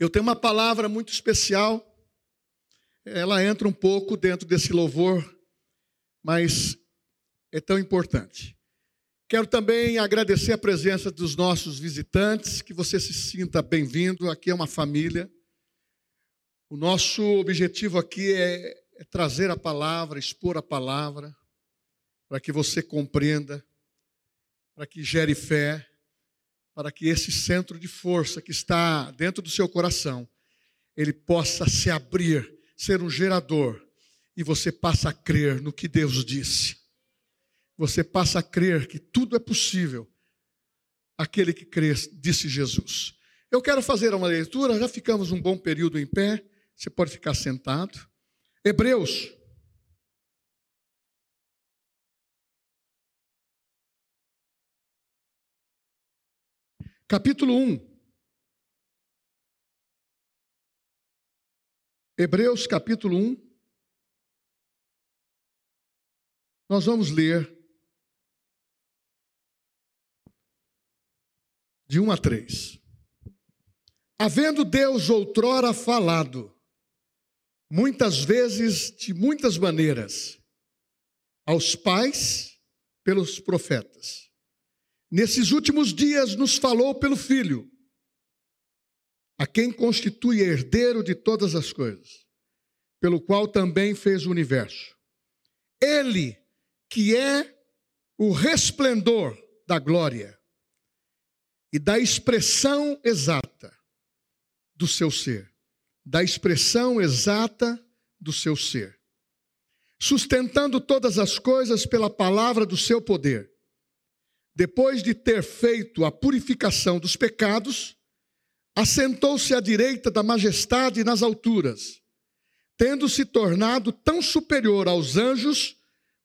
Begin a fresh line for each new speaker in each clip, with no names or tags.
Eu tenho uma palavra muito especial, ela entra um pouco dentro desse louvor, mas é tão importante. Quero também agradecer a presença dos nossos visitantes, que você se sinta bem-vindo, aqui é uma família. O nosso objetivo aqui é, é trazer a palavra, expor a palavra, para que você compreenda, para que gere fé, para que esse centro de força que está dentro do seu coração, ele possa se abrir, ser um gerador, e você passa a crer no que Deus disse. Você passa a crer que tudo é possível. Aquele que crê, disse Jesus. Eu quero fazer uma leitura, já ficamos um bom período em pé, você pode ficar sentado. Hebreus capítulo 1. Hebreus capítulo 1. Nós vamos ler de 1 a 3. Havendo Deus outrora falado, muitas vezes, de muitas maneiras, aos pais pelos profetas nesses últimos dias nos falou pelo Filho, a quem constitui herdeiro de todas as coisas, pelo qual também fez o universo. Ele, que é o resplendor da glória e da expressão exata do seu ser, da expressão exata do seu ser, sustentando todas as coisas pela palavra do seu poder depois de ter feito a purificação dos pecados, assentou-se à direita da majestade nas alturas, tendo se tornado tão superior aos anjos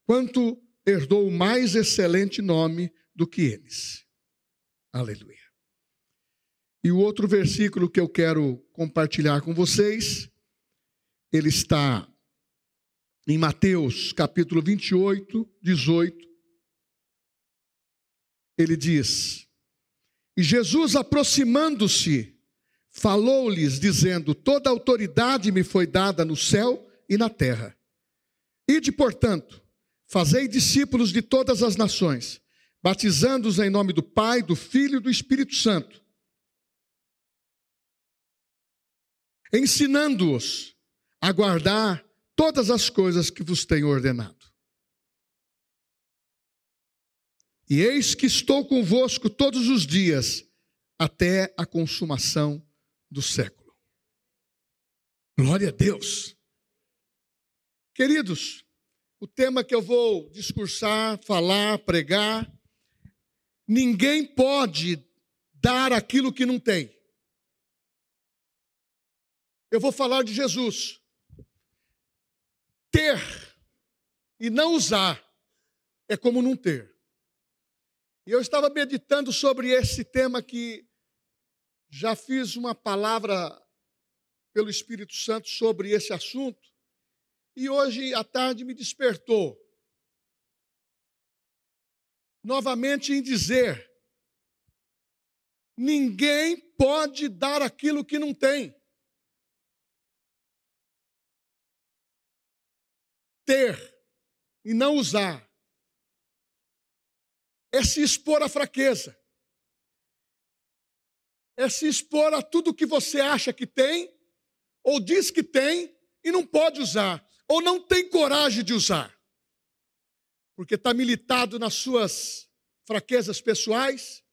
quanto herdou mais excelente nome do que eles. Aleluia. E o outro versículo que eu quero compartilhar com vocês, ele está em Mateus capítulo 28, 18 ele diz: E Jesus, aproximando-se, falou-lhes, dizendo: Toda autoridade me foi dada no céu e na terra. Ide, portanto, fazei discípulos de todas as nações, batizando-os em nome do Pai, do Filho e do Espírito Santo, ensinando-os a guardar todas as coisas que vos tenho ordenado. E eis que estou convosco todos os dias, até a consumação do século. Glória a Deus. Queridos, o tema que eu vou discursar, falar, pregar, ninguém pode dar aquilo que não tem. Eu vou falar de Jesus. Ter e não usar é como não ter. E eu estava meditando sobre esse tema que já fiz uma palavra pelo Espírito Santo sobre esse assunto. E hoje à tarde me despertou novamente em dizer: ninguém pode dar aquilo que não tem. Ter e não usar é se expor à fraqueza, é se expor a tudo que você acha que tem, ou diz que tem e não pode usar, ou não tem coragem de usar, porque está militado nas suas fraquezas pessoais,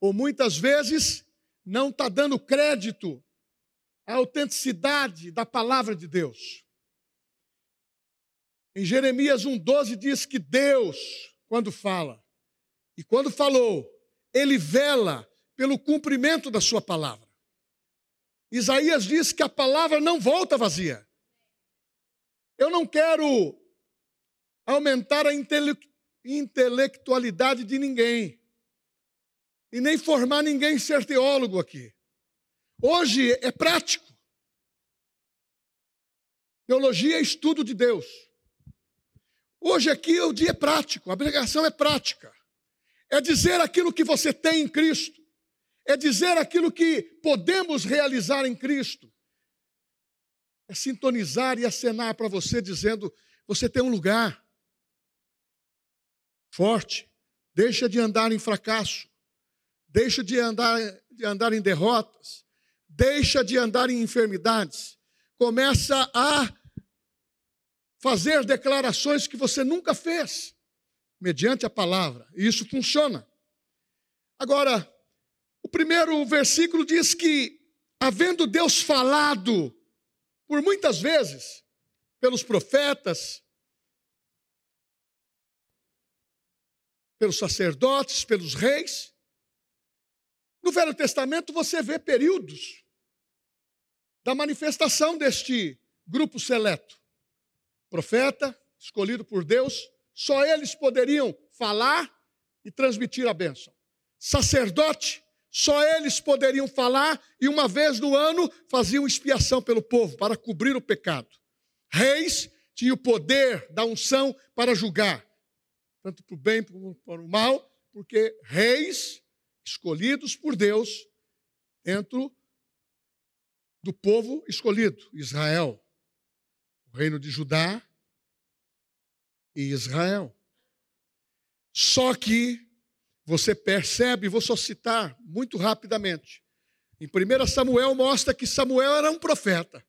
ou muitas vezes não está dando crédito à autenticidade da palavra de Deus. Em Jeremias 1,12 diz que Deus, quando fala, e quando falou, ele vela pelo cumprimento da sua palavra. Isaías diz que a palavra não volta vazia. Eu não quero aumentar a intele intelectualidade de ninguém e nem formar ninguém ser teólogo aqui. Hoje é prático. Teologia é estudo de Deus. Hoje aqui o dia é prático, a pregação é prática é dizer aquilo que você tem em Cristo, é dizer aquilo que podemos realizar em Cristo, é sintonizar e acenar para você, dizendo: você tem um lugar forte, deixa de andar em fracasso, deixa de andar, de andar em derrotas, deixa de andar em enfermidades, começa a fazer declarações que você nunca fez, mediante a palavra, e isso funciona. Agora, o primeiro versículo diz que, havendo Deus falado por muitas vezes, pelos profetas, pelos sacerdotes, pelos reis. No Velho Testamento você vê períodos da manifestação deste grupo seleto. Profeta, escolhido por Deus, só eles poderiam falar e transmitir a bênção. Sacerdote, só eles poderiam falar e uma vez no ano faziam expiação pelo povo para cobrir o pecado. Reis tinham o poder da unção para julgar, tanto para o bem como para o mal, porque reis escolhidos por Deus dentro do povo escolhido, Israel, o reino de Judá e Israel. Só que você percebe, vou só citar muito rapidamente. Em 1 Samuel mostra que Samuel era um profeta.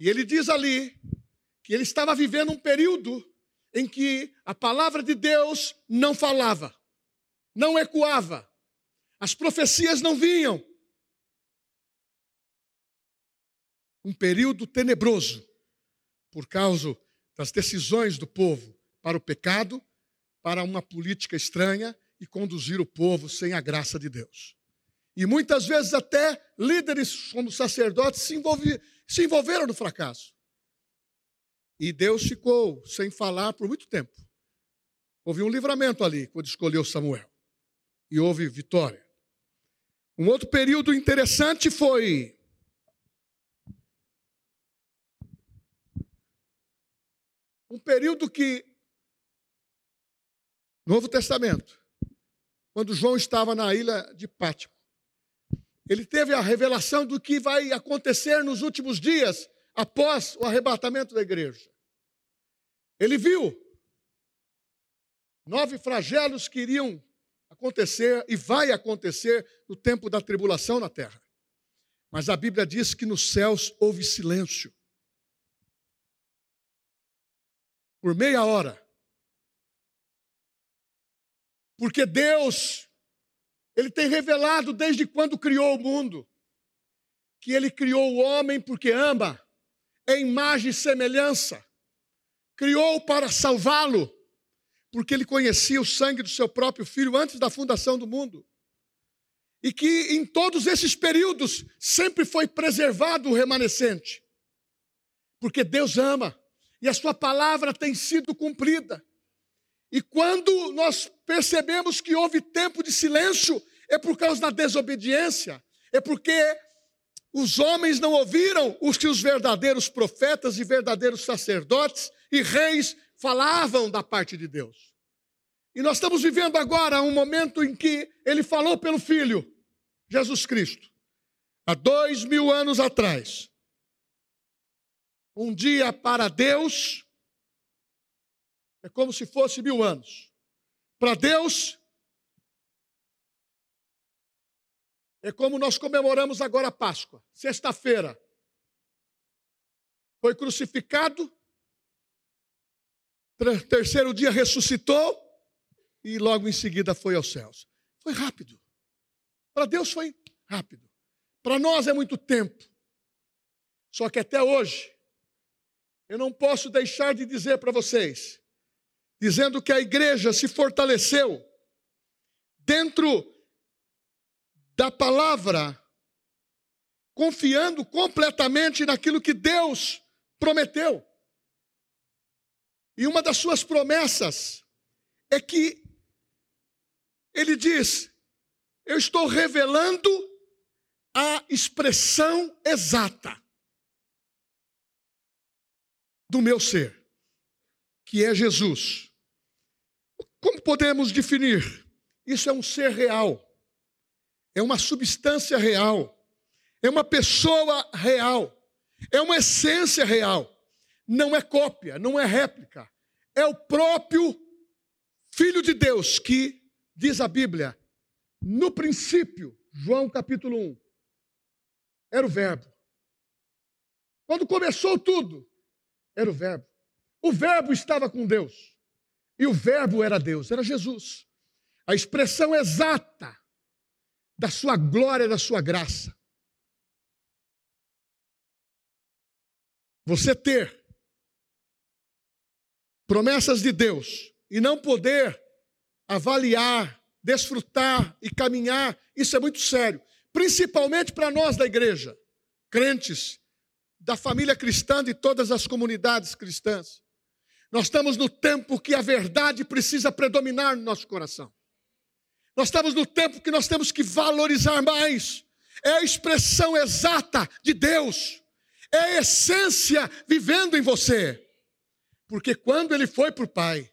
E ele diz ali que ele estava vivendo um período em que a palavra de Deus não falava, não ecoava, as profecias não vinham. Um período tenebroso por causa das decisões do povo para o pecado, para uma política estranha e conduzir o povo sem a graça de Deus. E muitas vezes até líderes como sacerdotes se, envolvi, se envolveram no fracasso. E Deus ficou sem falar por muito tempo. Houve um livramento ali quando escolheu Samuel. E houve vitória. Um outro período interessante foi um período que Novo Testamento quando João estava na ilha de Pátimo. Ele teve a revelação do que vai acontecer nos últimos dias após o arrebatamento da igreja. Ele viu nove flagelos que iriam acontecer e vai acontecer no tempo da tribulação na terra. Mas a Bíblia diz que nos céus houve silêncio. Por meia hora. Porque Deus, Ele tem revelado desde quando criou o mundo, que Ele criou o homem porque ama, é imagem e semelhança, criou para salvá-lo, porque Ele conhecia o sangue do seu próprio filho antes da fundação do mundo. E que em todos esses períodos sempre foi preservado o remanescente, porque Deus ama e a Sua palavra tem sido cumprida. E quando nós percebemos que houve tempo de silêncio, é por causa da desobediência, é porque os homens não ouviram os que os verdadeiros profetas e verdadeiros sacerdotes e reis falavam da parte de Deus. E nós estamos vivendo agora um momento em que ele falou pelo Filho, Jesus Cristo, há dois mil anos atrás. Um dia para Deus é como se fosse mil anos. Para Deus, é como nós comemoramos agora a Páscoa, sexta-feira. Foi crucificado, terceiro dia ressuscitou e logo em seguida foi aos céus. Foi rápido. Para Deus foi rápido. Para nós é muito tempo. Só que até hoje, eu não posso deixar de dizer para vocês dizendo que a igreja se fortaleceu dentro da palavra, confiando completamente naquilo que Deus prometeu. E uma das suas promessas é que ele diz: Eu estou revelando a expressão exata do meu ser, que é Jesus. Como podemos definir? Isso é um ser real. é uma substância real, é uma pessoa real, é uma essência real. Não é cópia, não é réplica. É o próprio Filho de Deus que, diz a Bíblia, no princípio, João capítulo 1, era o Verbo. Quando começou tudo, era o Verbo. O Verbo estava com Deus. E o Verbo era Deus, era Jesus. A expressão exata da sua glória, da sua graça. Você ter promessas de Deus e não poder avaliar, desfrutar e caminhar, isso é muito sério, principalmente para nós da igreja, crentes, da família cristã, de todas as comunidades cristãs. Nós estamos no tempo que a verdade precisa predominar no nosso coração. Nós estamos no tempo que nós temos que valorizar mais. É a expressão exata de Deus. É a essência vivendo em você. Porque quando ele foi para o Pai,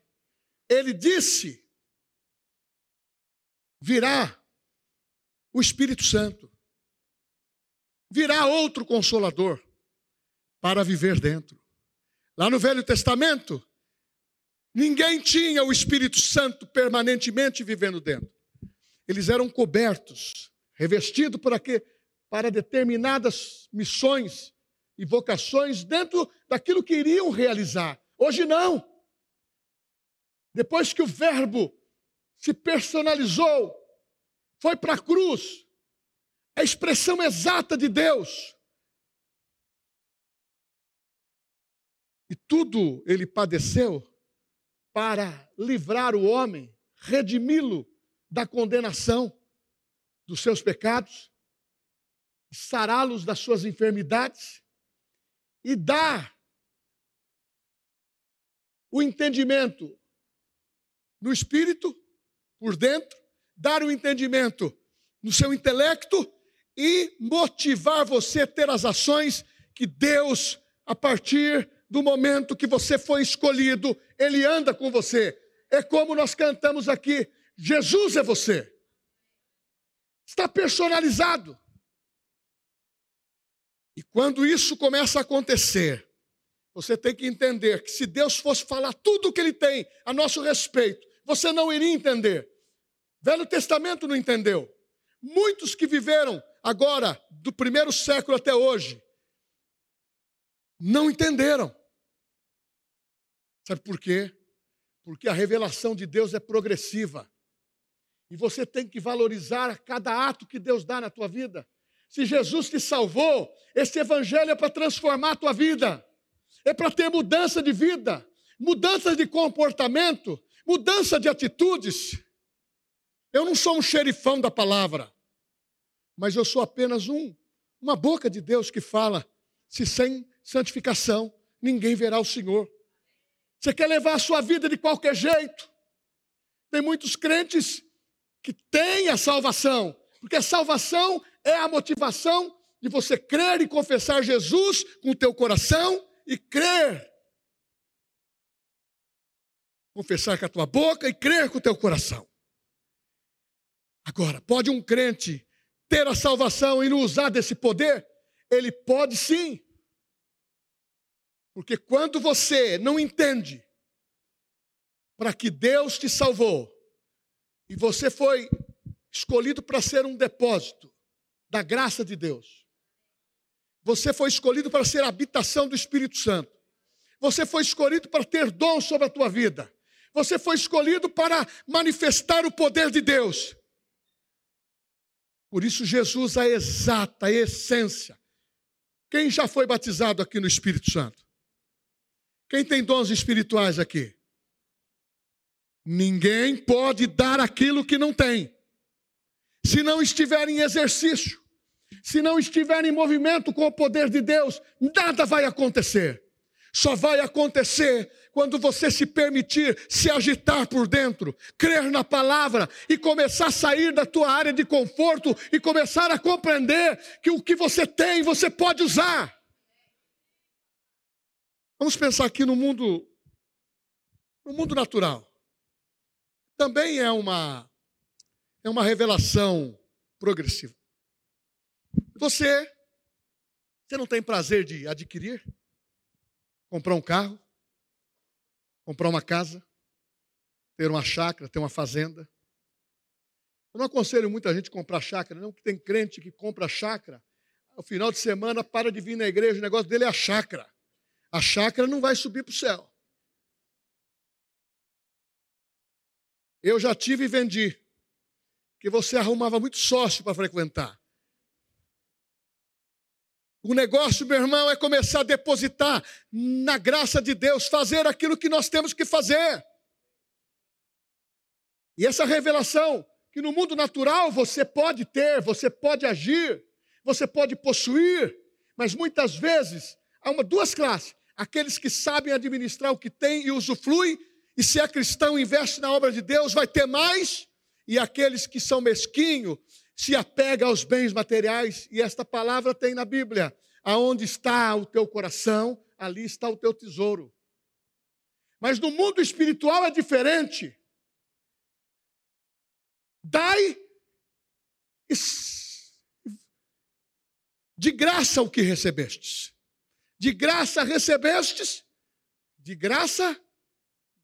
ele disse: virá o Espírito Santo, virá outro consolador para viver dentro. Lá no Velho Testamento, ninguém tinha o Espírito Santo permanentemente vivendo dentro. Eles eram cobertos, revestidos por aqui, para determinadas missões e vocações dentro daquilo que iriam realizar. Hoje não. Depois que o Verbo se personalizou, foi para a cruz, a expressão exata de Deus, E tudo ele padeceu para livrar o homem, redimi-lo da condenação dos seus pecados, sará-los das suas enfermidades e dar o entendimento no espírito, por dentro, dar o entendimento no seu intelecto e motivar você a ter as ações que Deus, a partir do momento que você foi escolhido, Ele anda com você. É como nós cantamos aqui: Jesus é você. Está personalizado. E quando isso começa a acontecer, você tem que entender que se Deus fosse falar tudo o que Ele tem a nosso respeito, você não iria entender. Velho Testamento não entendeu. Muitos que viveram agora, do primeiro século até hoje, não entenderam. Sabe por quê? Porque a revelação de Deus é progressiva. E você tem que valorizar cada ato que Deus dá na tua vida. Se Jesus te salvou, esse evangelho é para transformar a tua vida. É para ter mudança de vida, mudança de comportamento, mudança de atitudes. Eu não sou um xerifão da palavra, mas eu sou apenas um, uma boca de Deus que fala: se sem santificação ninguém verá o Senhor. Você quer levar a sua vida de qualquer jeito? Tem muitos crentes que têm a salvação, porque a salvação é a motivação de você crer e confessar Jesus com o teu coração e crer. Confessar com a tua boca e crer com o teu coração. Agora, pode um crente ter a salvação e não usar desse poder? Ele pode sim. Porque quando você não entende para que Deus te salvou e você foi escolhido para ser um depósito da graça de Deus, você foi escolhido para ser habitação do Espírito Santo, você foi escolhido para ter dom sobre a tua vida, você foi escolhido para manifestar o poder de Deus. Por isso, Jesus, a exata a essência. Quem já foi batizado aqui no Espírito Santo? Quem tem dons espirituais aqui? Ninguém pode dar aquilo que não tem. Se não estiver em exercício, se não estiver em movimento com o poder de Deus, nada vai acontecer. Só vai acontecer quando você se permitir se agitar por dentro, crer na palavra e começar a sair da tua área de conforto e começar a compreender que o que você tem você pode usar. Vamos pensar aqui no mundo no mundo natural. Também é uma é uma revelação progressiva. Você, você não tem prazer de adquirir? Comprar um carro? Comprar uma casa? Ter uma chácara, ter uma fazenda? Eu não aconselho muita gente a comprar chácara, não, que tem crente que compra chácara, no final de semana para de vir na igreja, o negócio dele é a chácara. A chácara não vai subir para o céu. Eu já tive e vendi. Porque você arrumava muito sócio para frequentar. O negócio, meu irmão, é começar a depositar na graça de Deus, fazer aquilo que nós temos que fazer. E essa revelação que no mundo natural você pode ter, você pode agir, você pode possuir, mas muitas vezes há uma, duas classes: aqueles que sabem administrar o que tem e usufruem, e se é cristão investe na obra de Deus, vai ter mais, e aqueles que são mesquinhos se apega aos bens materiais, e esta palavra tem na Bíblia: aonde está o teu coração, ali está o teu tesouro. Mas no mundo espiritual é diferente. Dai de graça o que recebestes. De graça recebestes, de graça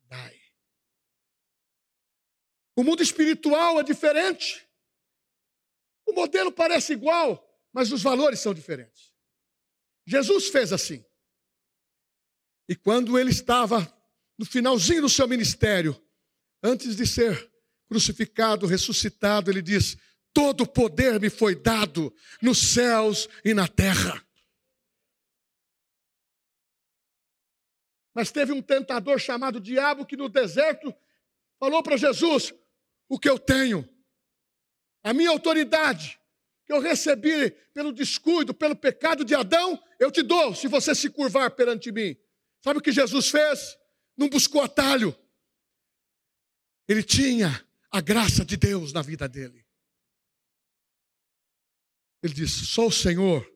dai. O mundo espiritual é diferente. O modelo parece igual, mas os valores são diferentes. Jesus fez assim. E quando ele estava no finalzinho do seu ministério, antes de ser crucificado, ressuscitado, ele diz: Todo poder me foi dado nos céus e na terra. Mas teve um tentador chamado Diabo que no deserto falou para Jesus: O que eu tenho, a minha autoridade, que eu recebi pelo descuido, pelo pecado de Adão, eu te dou, se você se curvar perante mim. Sabe o que Jesus fez? Não buscou atalho. Ele tinha a graça de Deus na vida dele. Ele disse: só o Senhor,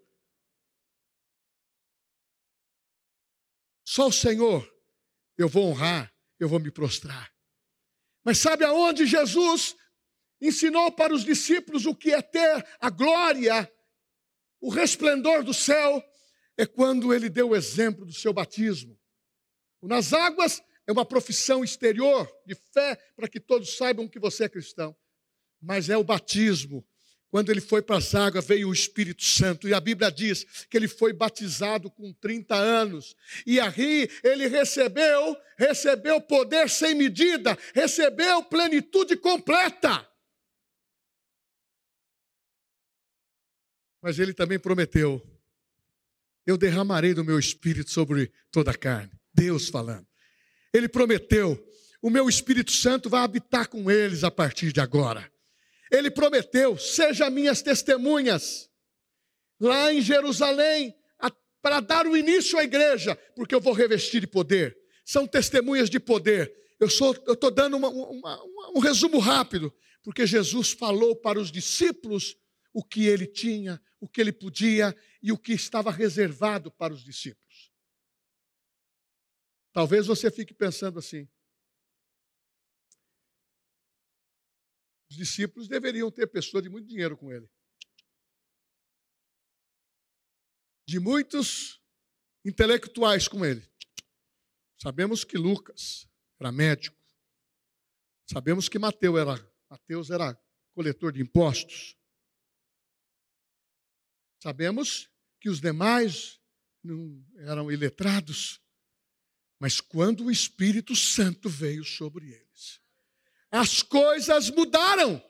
só o Senhor eu vou honrar, eu vou me prostrar. Mas sabe aonde Jesus ensinou para os discípulos o que é ter a glória, o resplendor do céu? É quando ele deu o exemplo do seu batismo. Nas águas é uma profissão exterior de fé para que todos saibam que você é cristão. Mas é o batismo. Quando ele foi para as águas, veio o Espírito Santo. E a Bíblia diz que ele foi batizado com 30 anos. E aí ele recebeu, recebeu poder sem medida, recebeu plenitude completa. Mas ele também prometeu: Eu derramarei do meu espírito sobre toda a carne. Deus falando. Ele prometeu: o meu Espírito Santo vai habitar com eles a partir de agora. Ele prometeu: sejam minhas testemunhas lá em Jerusalém, para dar o início à igreja, porque eu vou revestir de poder. São testemunhas de poder. Eu estou dando uma, uma, uma, um resumo rápido, porque Jesus falou para os discípulos o que ele tinha, o que ele podia e o que estava reservado para os discípulos. Talvez você fique pensando assim. Os discípulos deveriam ter pessoas de muito dinheiro com ele. De muitos intelectuais com ele. Sabemos que Lucas era médico. Sabemos que Mateus era, Mateus era coletor de impostos. Sabemos que os demais não eram iletrados. Mas quando o Espírito Santo veio sobre eles, as coisas mudaram.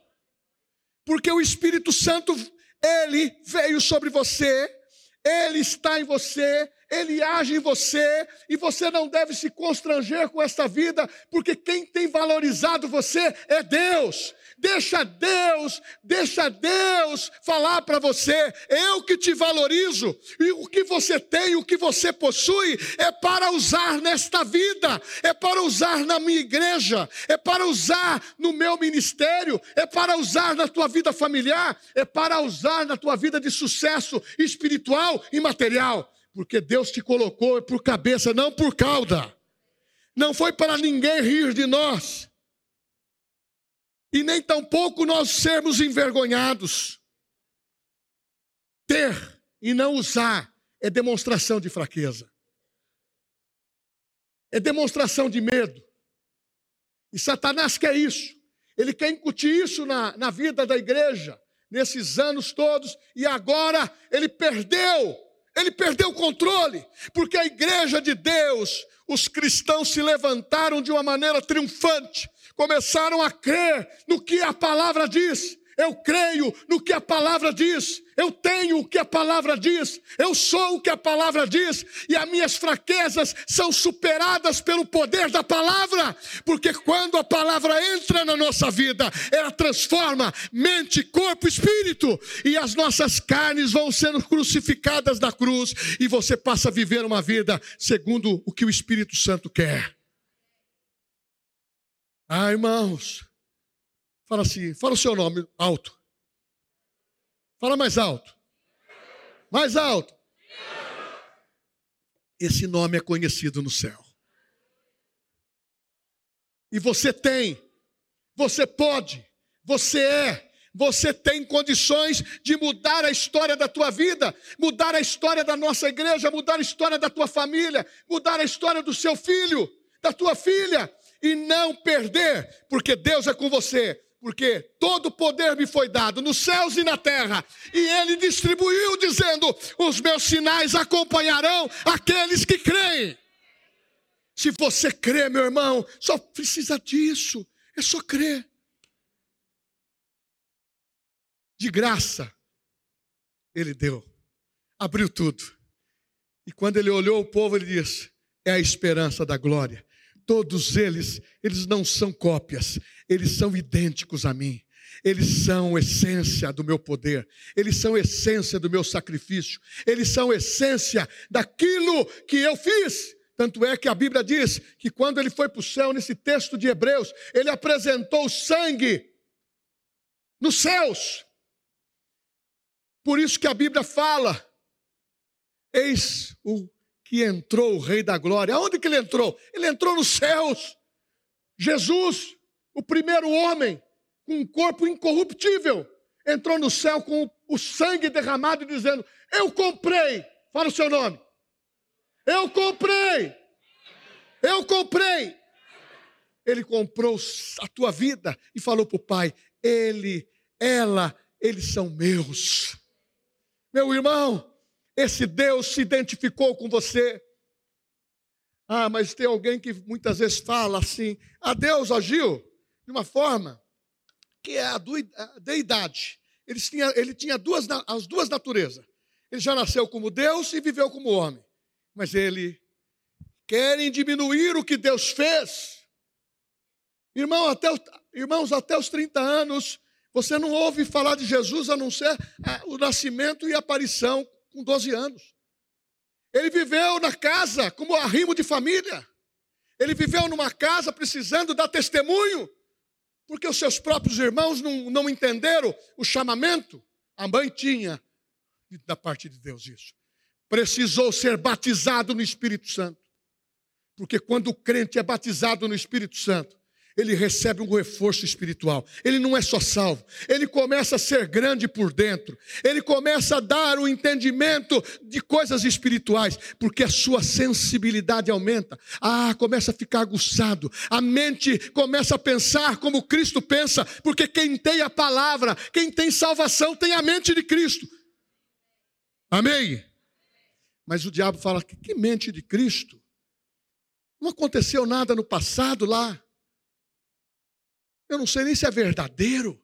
Porque o Espírito Santo, ele veio sobre você, ele está em você, ele age em você, e você não deve se constranger com esta vida, porque quem tem valorizado você é Deus. Deixa Deus, deixa Deus falar para você. Eu que te valorizo. E o que você tem, o que você possui, é para usar nesta vida, é para usar na minha igreja, é para usar no meu ministério, é para usar na tua vida familiar, é para usar na tua vida de sucesso espiritual e material. Porque Deus te colocou por cabeça, não por cauda. Não foi para ninguém rir de nós e nem tampouco nós sermos envergonhados. ter e não usar é demonstração de fraqueza. É demonstração de medo. E Satanás quer isso. Ele quer incutir isso na, na vida da igreja, nesses anos todos, e agora ele perdeu, ele perdeu o controle, porque a igreja de Deus, os cristãos se levantaram de uma maneira triunfante, começaram a crer no que a palavra diz, eu creio no que a palavra diz, eu tenho o que a palavra diz, eu sou o que a palavra diz, e as minhas fraquezas são superadas pelo poder da palavra, porque quando a palavra entra na nossa vida, ela transforma mente, corpo, espírito, e as nossas carnes vão sendo crucificadas na cruz, e você passa a viver uma vida segundo o que o Espírito Santo quer. Ah, irmãos, Fala assim, fala o seu nome alto. Fala mais alto. Mais alto. Esse nome é conhecido no céu. E você tem, você pode, você é, você tem condições de mudar a história da tua vida, mudar a história da nossa igreja, mudar a história da tua família, mudar a história do seu filho, da tua filha, e não perder, porque Deus é com você porque todo poder me foi dado nos céus e na terra, e ele distribuiu, dizendo: Os meus sinais acompanharão aqueles que creem. Se você crê, meu irmão, só precisa disso, é só crer. De graça, ele deu, abriu tudo. E quando ele olhou o povo, ele disse: É a esperança da glória todos eles, eles não são cópias, eles são idênticos a mim. Eles são essência do meu poder, eles são essência do meu sacrifício, eles são essência daquilo que eu fiz. Tanto é que a Bíblia diz que quando ele foi para o céu, nesse texto de Hebreus, ele apresentou sangue nos céus. Por isso que a Bíblia fala: eis o que entrou o Rei da Glória. Aonde que ele entrou? Ele entrou nos céus. Jesus, o primeiro homem com um corpo incorruptível, entrou no céu com o sangue derramado e dizendo: Eu comprei. Fala o seu nome. Eu comprei. Eu comprei. Ele comprou a tua vida e falou para o pai: Ele, ela, eles são meus. Meu irmão, esse Deus se identificou com você. Ah, mas tem alguém que muitas vezes fala assim: a ah, Deus agiu de uma forma que é a deidade. Ele tinha, ele tinha duas, as duas naturezas. Ele já nasceu como Deus e viveu como homem. Mas ele querem diminuir o que Deus fez. Irmão, até, irmãos, até os 30 anos, você não ouve falar de Jesus a não ser o nascimento e a aparição com 12 anos. Ele viveu na casa como arrimo de família. Ele viveu numa casa precisando dar testemunho, porque os seus próprios irmãos não, não entenderam o chamamento. A mãe tinha da parte de Deus isso. Precisou ser batizado no Espírito Santo. Porque quando o crente é batizado no Espírito Santo, ele recebe um reforço espiritual. Ele não é só salvo, ele começa a ser grande por dentro. Ele começa a dar o entendimento de coisas espirituais, porque a sua sensibilidade aumenta. Ah, começa a ficar aguçado. A mente começa a pensar como Cristo pensa, porque quem tem a palavra, quem tem salvação, tem a mente de Cristo. Amém? Mas o diabo fala: que mente de Cristo? Não aconteceu nada no passado lá. Eu não sei nem se é verdadeiro.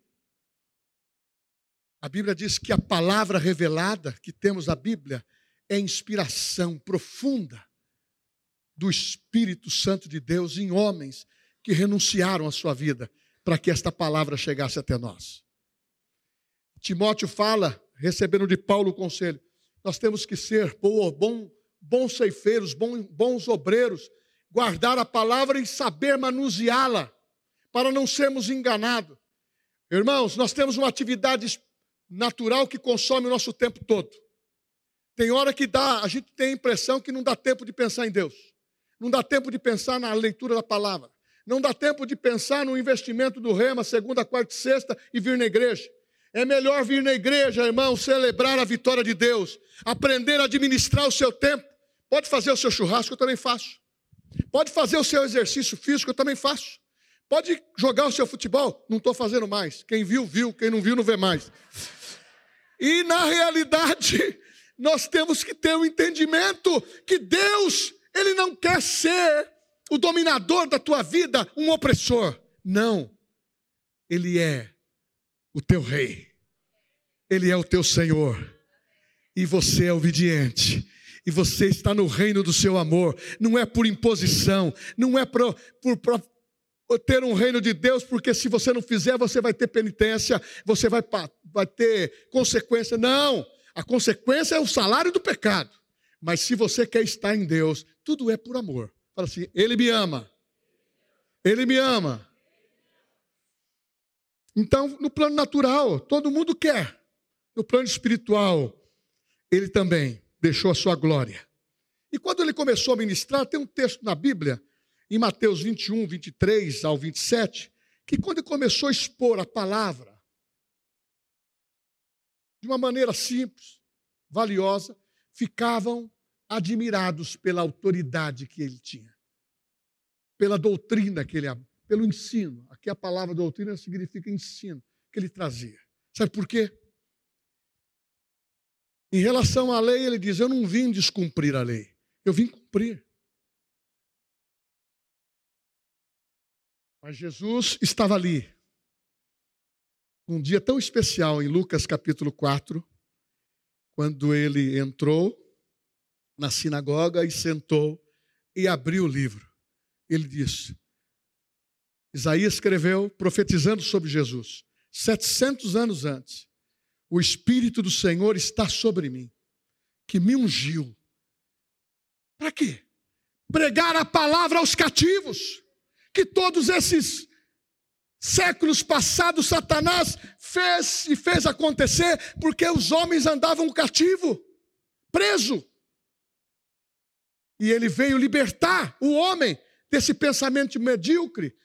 A Bíblia diz que a palavra revelada que temos na Bíblia é inspiração profunda do Espírito Santo de Deus em homens que renunciaram à sua vida para que esta palavra chegasse até nós. Timóteo fala, recebendo de Paulo o conselho, nós temos que ser bom, bons ceifeiros, bons obreiros, guardar a palavra e saber manuseá-la para não sermos enganados. Irmãos, nós temos uma atividade natural que consome o nosso tempo todo. Tem hora que dá, a gente tem a impressão que não dá tempo de pensar em Deus. Não dá tempo de pensar na leitura da palavra. Não dá tempo de pensar no investimento do rema, segunda, quarta e sexta e vir na igreja. É melhor vir na igreja, irmão, celebrar a vitória de Deus, aprender a administrar o seu tempo. Pode fazer o seu churrasco, eu também faço. Pode fazer o seu exercício físico, eu também faço. Pode jogar o seu futebol, não estou fazendo mais. Quem viu, viu. Quem não viu, não vê mais. E na realidade, nós temos que ter o um entendimento que Deus, Ele não quer ser o dominador da tua vida, um opressor. Não. Ele é o teu rei. Ele é o teu Senhor. E você é obediente. E você está no reino do seu amor. Não é por imposição, não é por, por, por ter um reino de Deus, porque se você não fizer, você vai ter penitência, você vai, vai ter consequência. Não, a consequência é o salário do pecado. Mas se você quer estar em Deus, tudo é por amor. Fala assim: Ele me ama. Ele me ama. Então, no plano natural, todo mundo quer. No plano espiritual, ele também deixou a sua glória. E quando ele começou a ministrar, tem um texto na Bíblia, em Mateus 21, 23 ao 27, que quando ele começou a expor a palavra, de uma maneira simples, valiosa, ficavam admirados pela autoridade que ele tinha, pela doutrina que ele pelo ensino. Aqui a palavra doutrina significa ensino que ele trazia. Sabe por quê? Em relação à lei, ele diz: Eu não vim descumprir a lei, eu vim cumprir. Mas Jesus estava ali, um dia tão especial, em Lucas capítulo 4, quando ele entrou na sinagoga e sentou e abriu o livro. Ele disse: Isaías escreveu profetizando sobre Jesus, 700 anos antes. O Espírito do Senhor está sobre mim, que me ungiu. Para quê? Pregar a palavra aos cativos, que todos esses séculos passados Satanás fez e fez acontecer porque os homens andavam cativo, preso. E ele veio libertar o homem desse pensamento medíocre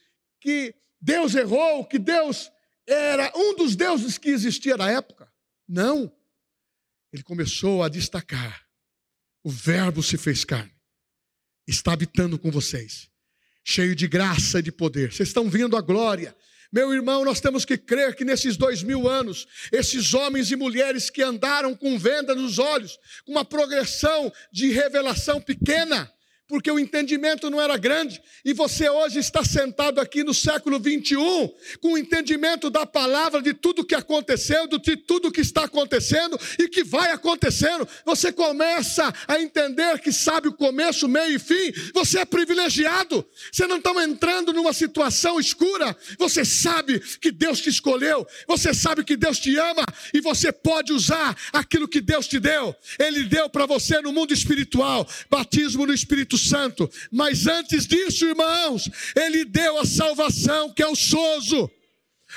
que Deus errou, que Deus era um dos deuses que existia na época. Não. Ele começou a destacar: o Verbo se fez carne, está habitando com vocês, cheio de graça e de poder. Vocês estão vendo a glória. Meu irmão, nós temos que crer que nesses dois mil anos, esses homens e mulheres que andaram com venda nos olhos, com uma progressão de revelação pequena, porque o entendimento não era grande, e você hoje está sentado aqui no século 21, com o entendimento da palavra, de tudo que aconteceu, de tudo que está acontecendo e que vai acontecendo. Você começa a entender que sabe o começo, meio e fim. Você é privilegiado. Você não está entrando numa situação escura. Você sabe que Deus te escolheu. Você sabe que Deus te ama e você pode usar aquilo que Deus te deu. Ele deu para você no mundo espiritual, batismo no Espírito Espírito Santo. Mas antes disso, irmãos, ele deu a salvação, que é o sozo.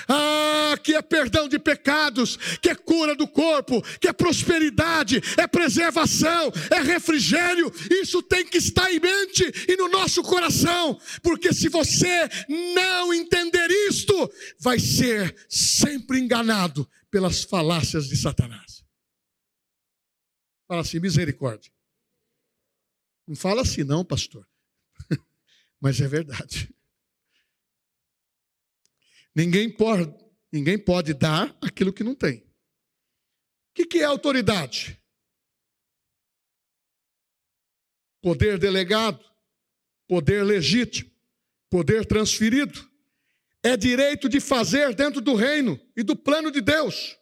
Ah, que é perdão de pecados, que é cura do corpo, que é prosperidade, é preservação, é refrigério. Isso tem que estar em mente e no nosso coração, porque se você não entender isto, vai ser sempre enganado pelas falácias de Satanás. Fala assim: misericórdia. Não fala assim, não, pastor. Mas é verdade. Ninguém pode, ninguém pode dar aquilo que não tem. O que é autoridade? Poder delegado, poder legítimo, poder transferido. É direito de fazer dentro do reino e do plano de Deus.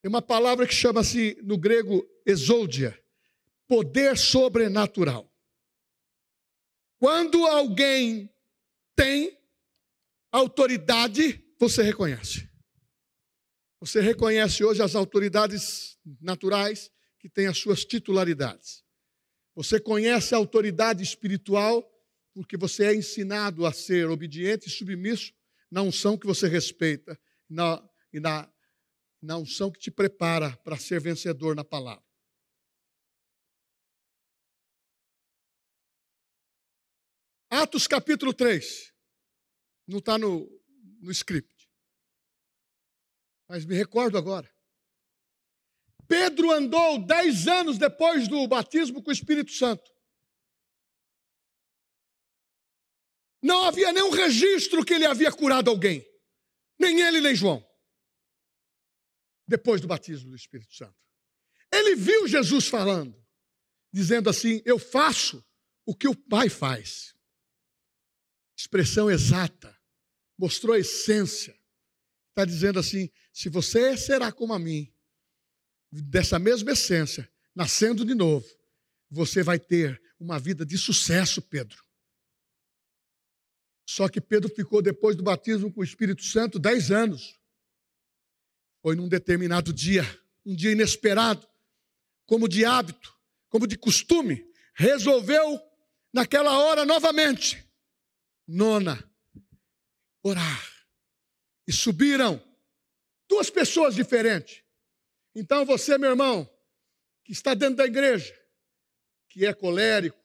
Tem uma palavra que chama-se no grego exoudia poder sobrenatural. Quando alguém tem autoridade, você reconhece. Você reconhece hoje as autoridades naturais que têm as suas titularidades. Você conhece a autoridade espiritual porque você é ensinado a ser obediente e submisso na unção que você respeita na, e na, na unção que te prepara para ser vencedor na palavra. Atos capítulo 3. Não está no, no script. mas me recordo agora. Pedro andou dez anos depois do batismo com o Espírito Santo. Não havia nenhum registro que ele havia curado alguém, nem ele nem João, depois do batismo do Espírito Santo. Ele viu Jesus falando, dizendo assim: Eu faço o que o Pai faz. Expressão exata, mostrou a essência. Está dizendo assim: se você será como a mim, dessa mesma essência, nascendo de novo, você vai ter uma vida de sucesso, Pedro. Só que Pedro ficou depois do batismo com o Espírito Santo dez anos. Foi num determinado dia, um dia inesperado, como de hábito, como de costume, resolveu naquela hora novamente, nona, orar. E subiram duas pessoas diferentes. Então você, meu irmão, que está dentro da igreja, que é colérico,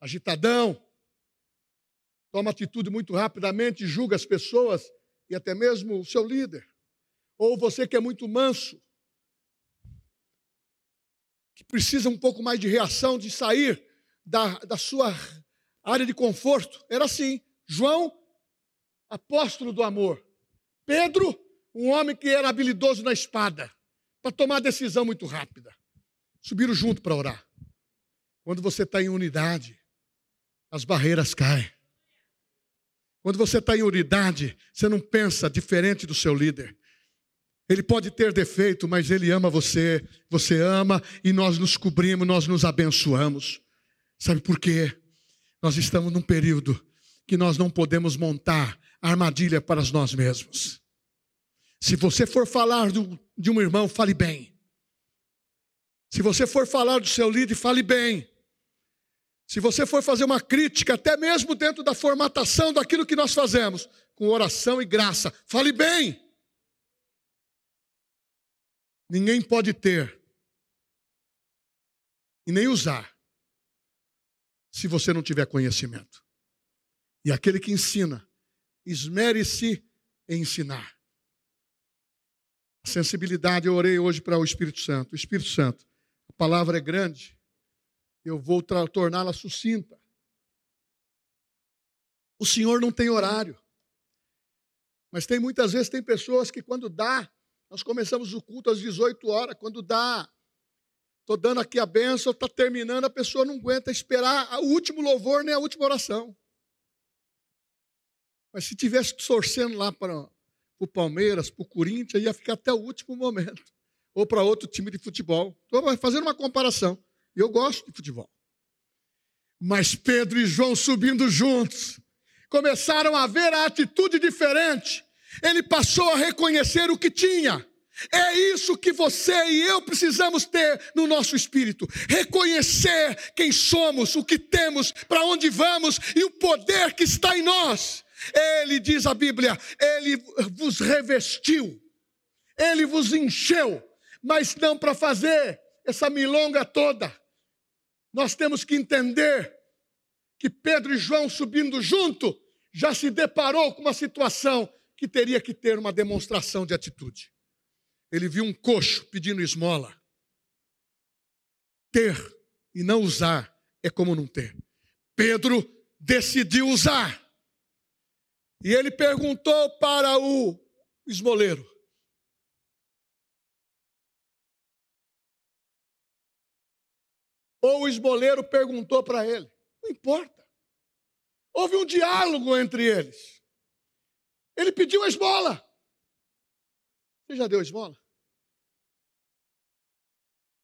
agitadão, toma atitude muito rapidamente, julga as pessoas e até mesmo o seu líder. Ou você que é muito manso, que precisa um pouco mais de reação, de sair da, da sua área de conforto. Era assim. João, apóstolo do amor. Pedro, um homem que era habilidoso na espada, para tomar decisão muito rápida. Subiram junto para orar. Quando você está em unidade, as barreiras caem. Quando você está em unidade, você não pensa diferente do seu líder. Ele pode ter defeito, mas ele ama você, você ama e nós nos cobrimos, nós nos abençoamos. Sabe por quê? Nós estamos num período que nós não podemos montar armadilha para nós mesmos. Se você for falar de um irmão, fale bem. Se você for falar do seu líder, fale bem. Se você for fazer uma crítica, até mesmo dentro da formatação daquilo que nós fazemos, com oração e graça, fale bem. Ninguém pode ter e nem usar se você não tiver conhecimento. E aquele que ensina, esmere-se em ensinar. A sensibilidade, eu orei hoje para o Espírito Santo. O Espírito Santo, a palavra é grande, eu vou torná-la sucinta. O Senhor não tem horário. Mas tem muitas vezes tem pessoas que quando dá, nós começamos o culto às 18 horas, quando dá, estou dando aqui a benção, está terminando, a pessoa não aguenta esperar o último louvor nem a última oração. Mas se tivesse torcendo lá para o Palmeiras, para o Corinthians, ia ficar até o último momento. Ou para outro time de futebol. Estou fazendo uma comparação. Eu gosto de futebol. Mas Pedro e João subindo juntos, começaram a ver a atitude diferente. Ele passou a reconhecer o que tinha. É isso que você e eu precisamos ter no nosso espírito: reconhecer quem somos, o que temos, para onde vamos e o poder que está em nós. Ele diz a Bíblia: Ele vos revestiu, Ele vos encheu, mas não para fazer essa milonga toda. Nós temos que entender que Pedro e João subindo junto já se deparou com uma situação que teria que ter uma demonstração de atitude. Ele viu um coxo pedindo esmola. Ter e não usar é como não ter. Pedro decidiu usar. E ele perguntou para o esmoleiro: Ou o esmoleiro perguntou para ele. Não importa. Houve um diálogo entre eles. Ele pediu a esmola. Você já deu esmola?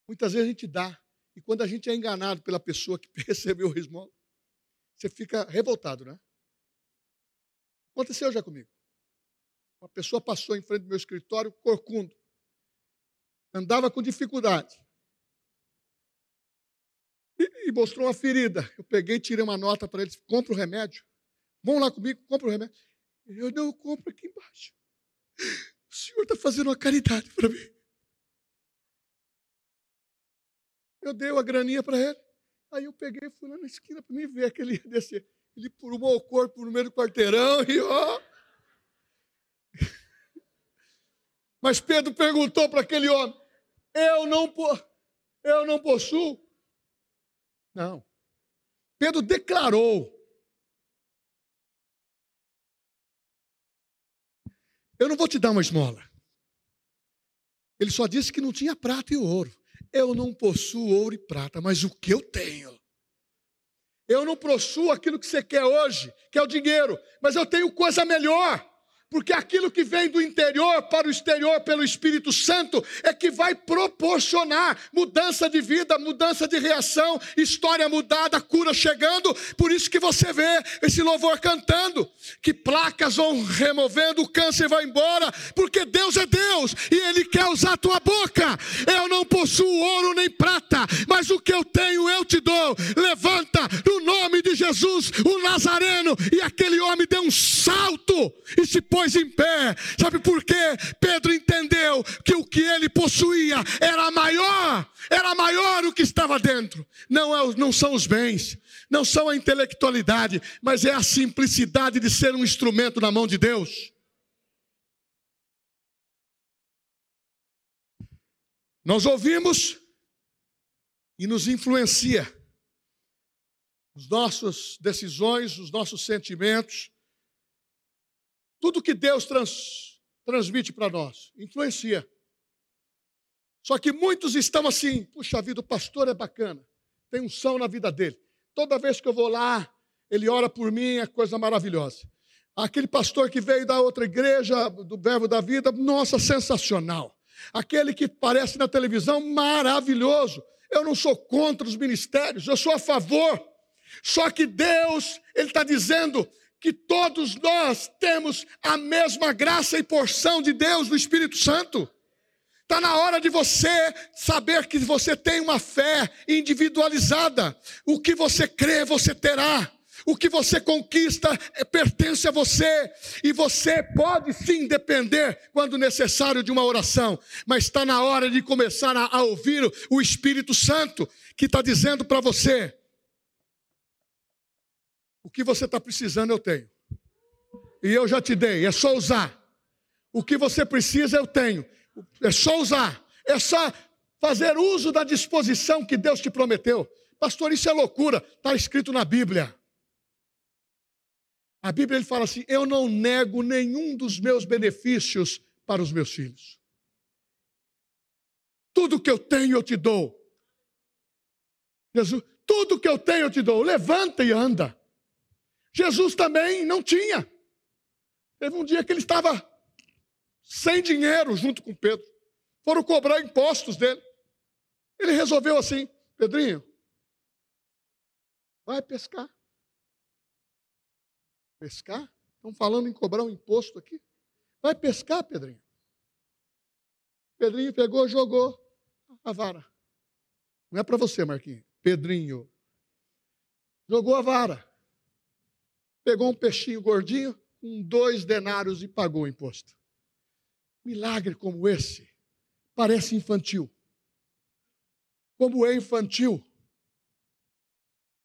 Muitas vezes a gente dá. E quando a gente é enganado pela pessoa que recebeu a esmola, você fica revoltado, né? Aconteceu já comigo. Uma pessoa passou em frente do meu escritório, corcundo. Andava com dificuldade e, e mostrou uma ferida. Eu peguei, tirei uma nota para eles, compra o remédio. Vão lá comigo, compra o remédio. Eu não compro aqui embaixo. O senhor está fazendo uma caridade para mim. Eu dei uma graninha para ele. Aí eu peguei e fui lá na esquina para mim ver aquele descer. Ele purumou o corpo no meio do quarteirão e ó. Mas Pedro perguntou para aquele homem: Eu não, eu não possuo? Não. Pedro declarou: Eu não vou te dar uma esmola. Ele só disse que não tinha prata e ouro. Eu não possuo ouro e prata, mas o que eu tenho? Eu não possuo aquilo que você quer hoje, que é o dinheiro, mas eu tenho coisa melhor. Porque aquilo que vem do interior para o exterior pelo Espírito Santo é que vai proporcionar mudança de vida, mudança de reação, história mudada, cura chegando. Por isso que você vê esse louvor cantando, que placas vão removendo, o câncer vai embora, porque Deus é Deus e Ele quer usar a tua boca. Eu não possuo ouro nem prata, mas o que eu tenho eu te dou. Levanta no nome de Jesus, o Nazareno. E aquele homem deu um salto e se pôs em pé. Sabe por quê? Pedro entendeu que o que ele possuía era maior, era maior o que estava dentro. Não, é, não são os bens, não são a intelectualidade, mas é a simplicidade de ser um instrumento na mão de Deus. Nós ouvimos e nos influencia as nossas decisões, os nossos sentimentos, tudo que Deus trans, transmite para nós influencia. Só que muitos estão assim, puxa vida, o pastor é bacana, tem um som na vida dele. Toda vez que eu vou lá, ele ora por mim, é coisa maravilhosa. Aquele pastor que veio da outra igreja, do Verbo da Vida, nossa, sensacional. Aquele que aparece na televisão, maravilhoso. Eu não sou contra os ministérios, eu sou a favor. Só que Deus, Ele está dizendo: que todos nós temos a mesma graça e porção de Deus do Espírito Santo. Está na hora de você saber que você tem uma fé individualizada. O que você crê, você terá. O que você conquista é, pertence a você. E você pode sim depender, quando necessário, de uma oração. Mas está na hora de começar a, a ouvir o Espírito Santo, que está dizendo para você: que você está precisando, eu tenho. E eu já te dei, é só usar. O que você precisa, eu tenho. É só usar. É só fazer uso da disposição que Deus te prometeu. Pastor, isso é loucura. Está escrito na Bíblia. A Bíblia ele fala assim: Eu não nego nenhum dos meus benefícios para os meus filhos. Tudo que eu tenho eu te dou. Jesus, tudo que eu tenho eu te dou. Levanta e anda. Jesus também não tinha. Teve um dia que ele estava sem dinheiro junto com Pedro. Foram cobrar impostos dele. Ele resolveu assim: Pedrinho, vai pescar. Pescar? Estão falando em cobrar um imposto aqui? Vai pescar, Pedrinho. Pedrinho pegou, jogou a vara. Não é para você, Marquinhos. Pedrinho. Jogou a vara pegou um peixinho gordinho com dois denários e pagou o imposto. Milagre como esse parece infantil. Como é infantil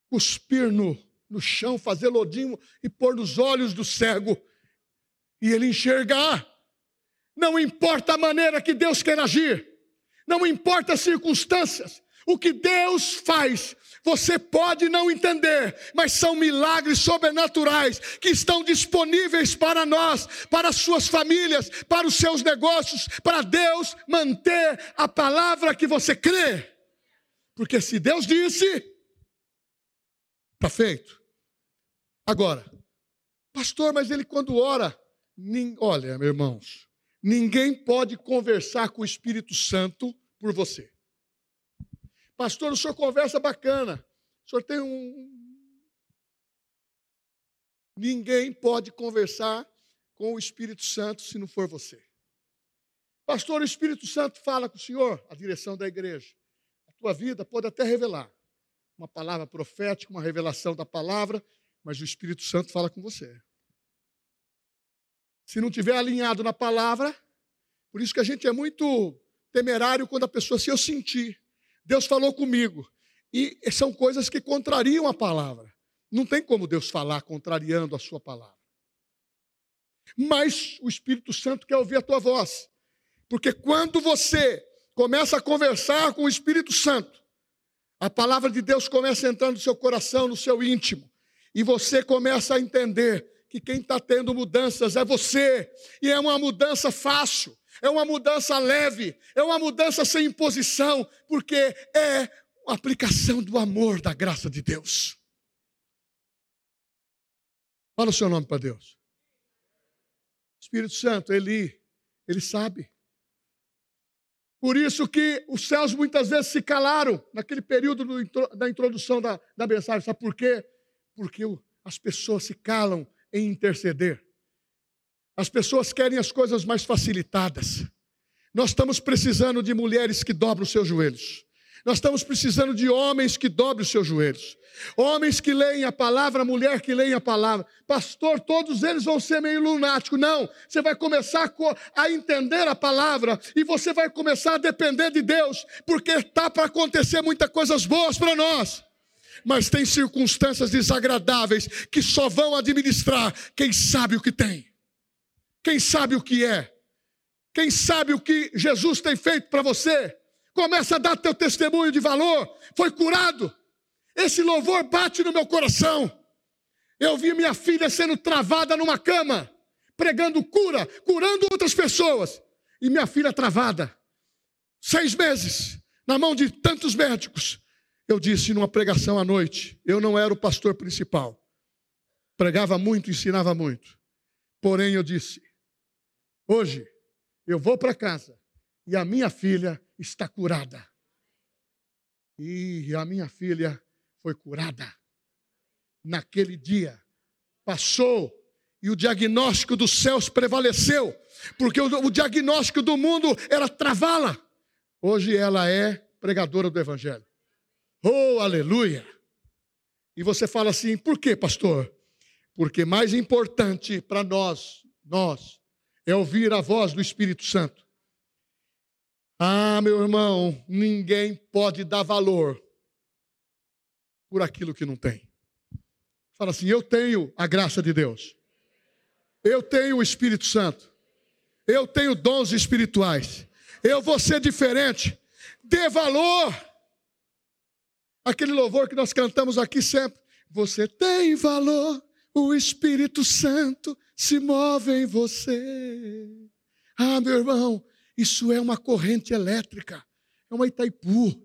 cuspir no, no chão, fazer lodinho e pôr nos olhos do cego e ele enxergar. Não importa a maneira que Deus quer agir, não importa as circunstâncias, o que Deus faz você pode não entender, mas são milagres sobrenaturais que estão disponíveis para nós, para as suas famílias, para os seus negócios, para Deus manter a palavra que você crê. Porque se Deus disse, está feito. Agora, pastor, mas ele quando ora, olha, meus irmãos, ninguém pode conversar com o Espírito Santo por você. Pastor, o senhor conversa bacana. O senhor tem um. Ninguém pode conversar com o Espírito Santo se não for você. Pastor, o Espírito Santo fala com o senhor, a direção da igreja. A tua vida pode até revelar uma palavra profética, uma revelação da palavra, mas o Espírito Santo fala com você. Se não tiver alinhado na palavra, por isso que a gente é muito temerário quando a pessoa se eu sentir. Deus falou comigo. E são coisas que contrariam a palavra. Não tem como Deus falar contrariando a sua palavra. Mas o Espírito Santo quer ouvir a tua voz. Porque quando você começa a conversar com o Espírito Santo, a palavra de Deus começa a entrar no seu coração, no seu íntimo, e você começa a entender que quem está tendo mudanças é você, e é uma mudança fácil, é uma mudança leve, é uma mudança sem imposição, porque é a aplicação do amor, da graça de Deus. Fala o seu nome para Deus. Espírito Santo, ele, ele sabe. Por isso que os céus muitas vezes se calaram naquele período do, da introdução da, da mensagem. Sabe por quê? Porque as pessoas se calam em interceder. As pessoas querem as coisas mais facilitadas. Nós estamos precisando de mulheres que dobram os seus joelhos. Nós estamos precisando de homens que dobrem os seus joelhos. Homens que leem a palavra, mulher que leem a palavra. Pastor, todos eles vão ser meio lunáticos. Não, você vai começar a entender a palavra e você vai começar a depender de Deus, porque está para acontecer muitas coisas boas para nós. Mas tem circunstâncias desagradáveis que só vão administrar quem sabe o que tem, quem sabe o que é, quem sabe o que Jesus tem feito para você. Começa a dar teu testemunho de valor. Foi curado. Esse louvor bate no meu coração. Eu vi minha filha sendo travada numa cama, pregando cura, curando outras pessoas. E minha filha travada. Seis meses, na mão de tantos médicos. Eu disse numa pregação à noite: eu não era o pastor principal. Pregava muito, ensinava muito. Porém, eu disse: hoje eu vou para casa e a minha filha está curada. E a minha filha foi curada. Naquele dia, passou e o diagnóstico dos céus prevaleceu, porque o, o diagnóstico do mundo era travá-la. Hoje ela é pregadora do Evangelho. Oh, aleluia! E você fala assim, por quê, pastor? Porque mais importante para nós, nós, é ouvir a voz do Espírito Santo ah, meu irmão, ninguém pode dar valor por aquilo que não tem. Fala assim: eu tenho a graça de Deus, eu tenho o Espírito Santo, eu tenho dons espirituais, eu vou ser diferente. Dê valor. Aquele louvor que nós cantamos aqui sempre. Você tem valor, o Espírito Santo se move em você. Ah, meu irmão, isso é uma corrente elétrica, é uma Itaipu.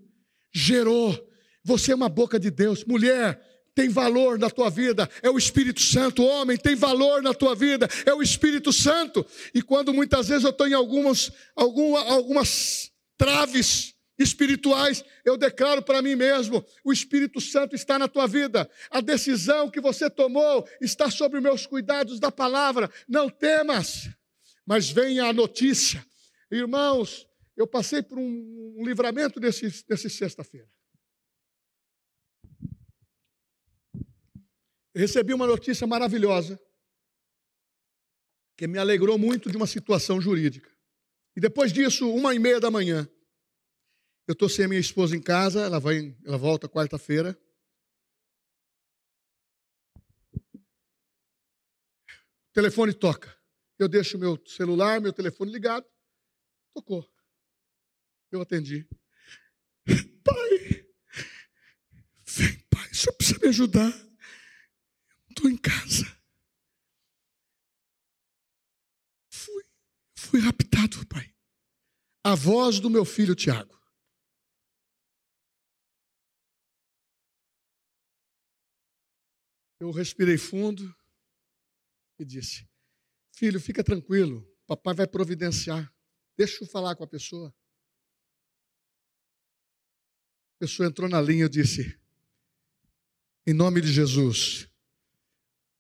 Gerou. Você é uma boca de Deus. Mulher, tem valor na tua vida, é o Espírito Santo. Homem, tem valor na tua vida, é o Espírito Santo. E quando muitas vezes eu estou em algumas, alguma, algumas traves espirituais, eu declaro para mim mesmo: o Espírito Santo está na tua vida. A decisão que você tomou está sobre meus cuidados da palavra. Não temas, mas venha a notícia Irmãos, eu passei por um, um livramento nesse, nesse sexta-feira. Recebi uma notícia maravilhosa que me alegrou muito de uma situação jurídica. E depois disso, uma e meia da manhã, eu estou sem a minha esposa em casa, ela, vai, ela volta quarta-feira. O telefone toca. Eu deixo meu celular, meu telefone ligado. Tocou. Eu atendi. Pai, vem, pai, o senhor precisa me ajudar. Estou em casa. Fui, fui raptado, pai. A voz do meu filho Tiago. Eu respirei fundo e disse: Filho, fica tranquilo, papai vai providenciar. Deixa eu falar com a pessoa. A pessoa entrou na linha e disse: Em nome de Jesus,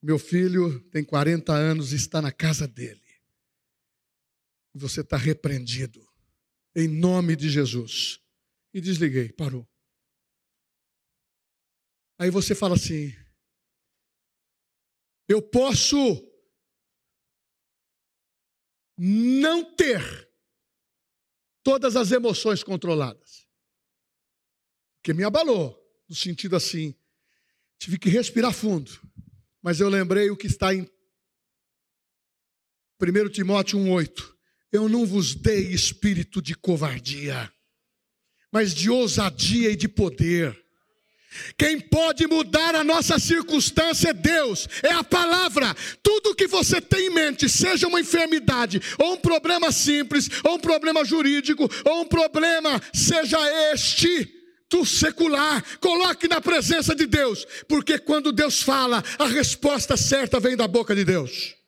meu filho tem 40 anos e está na casa dele. Você está repreendido. Em nome de Jesus. E desliguei, parou. Aí você fala assim: Eu posso não ter todas as emoções controladas. Porque me abalou, no sentido assim, tive que respirar fundo. Mas eu lembrei o que está em 1 Timóteo 1,8. Eu não vos dei espírito de covardia, mas de ousadia e de poder. Quem pode mudar a nossa circunstância é Deus, é a palavra. Tudo que você tem em mente, seja uma enfermidade, ou um problema simples, ou um problema jurídico, ou um problema, seja este do secular, coloque na presença de Deus, porque quando Deus fala, a resposta certa vem da boca de Deus.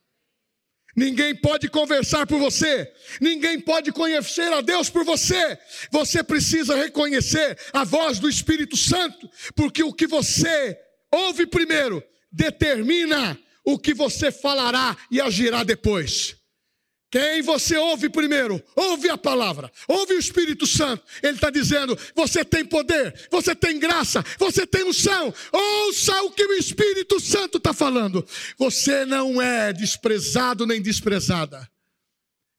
Ninguém pode conversar por você, ninguém pode conhecer a Deus por você. Você precisa reconhecer a voz do Espírito Santo, porque o que você ouve primeiro determina o que você falará e agirá depois. Quem você ouve primeiro? Ouve a palavra, ouve o Espírito Santo. Ele está dizendo: você tem poder, você tem graça, você tem unção. Ouça o que o Espírito Santo está falando. Você não é desprezado nem desprezada.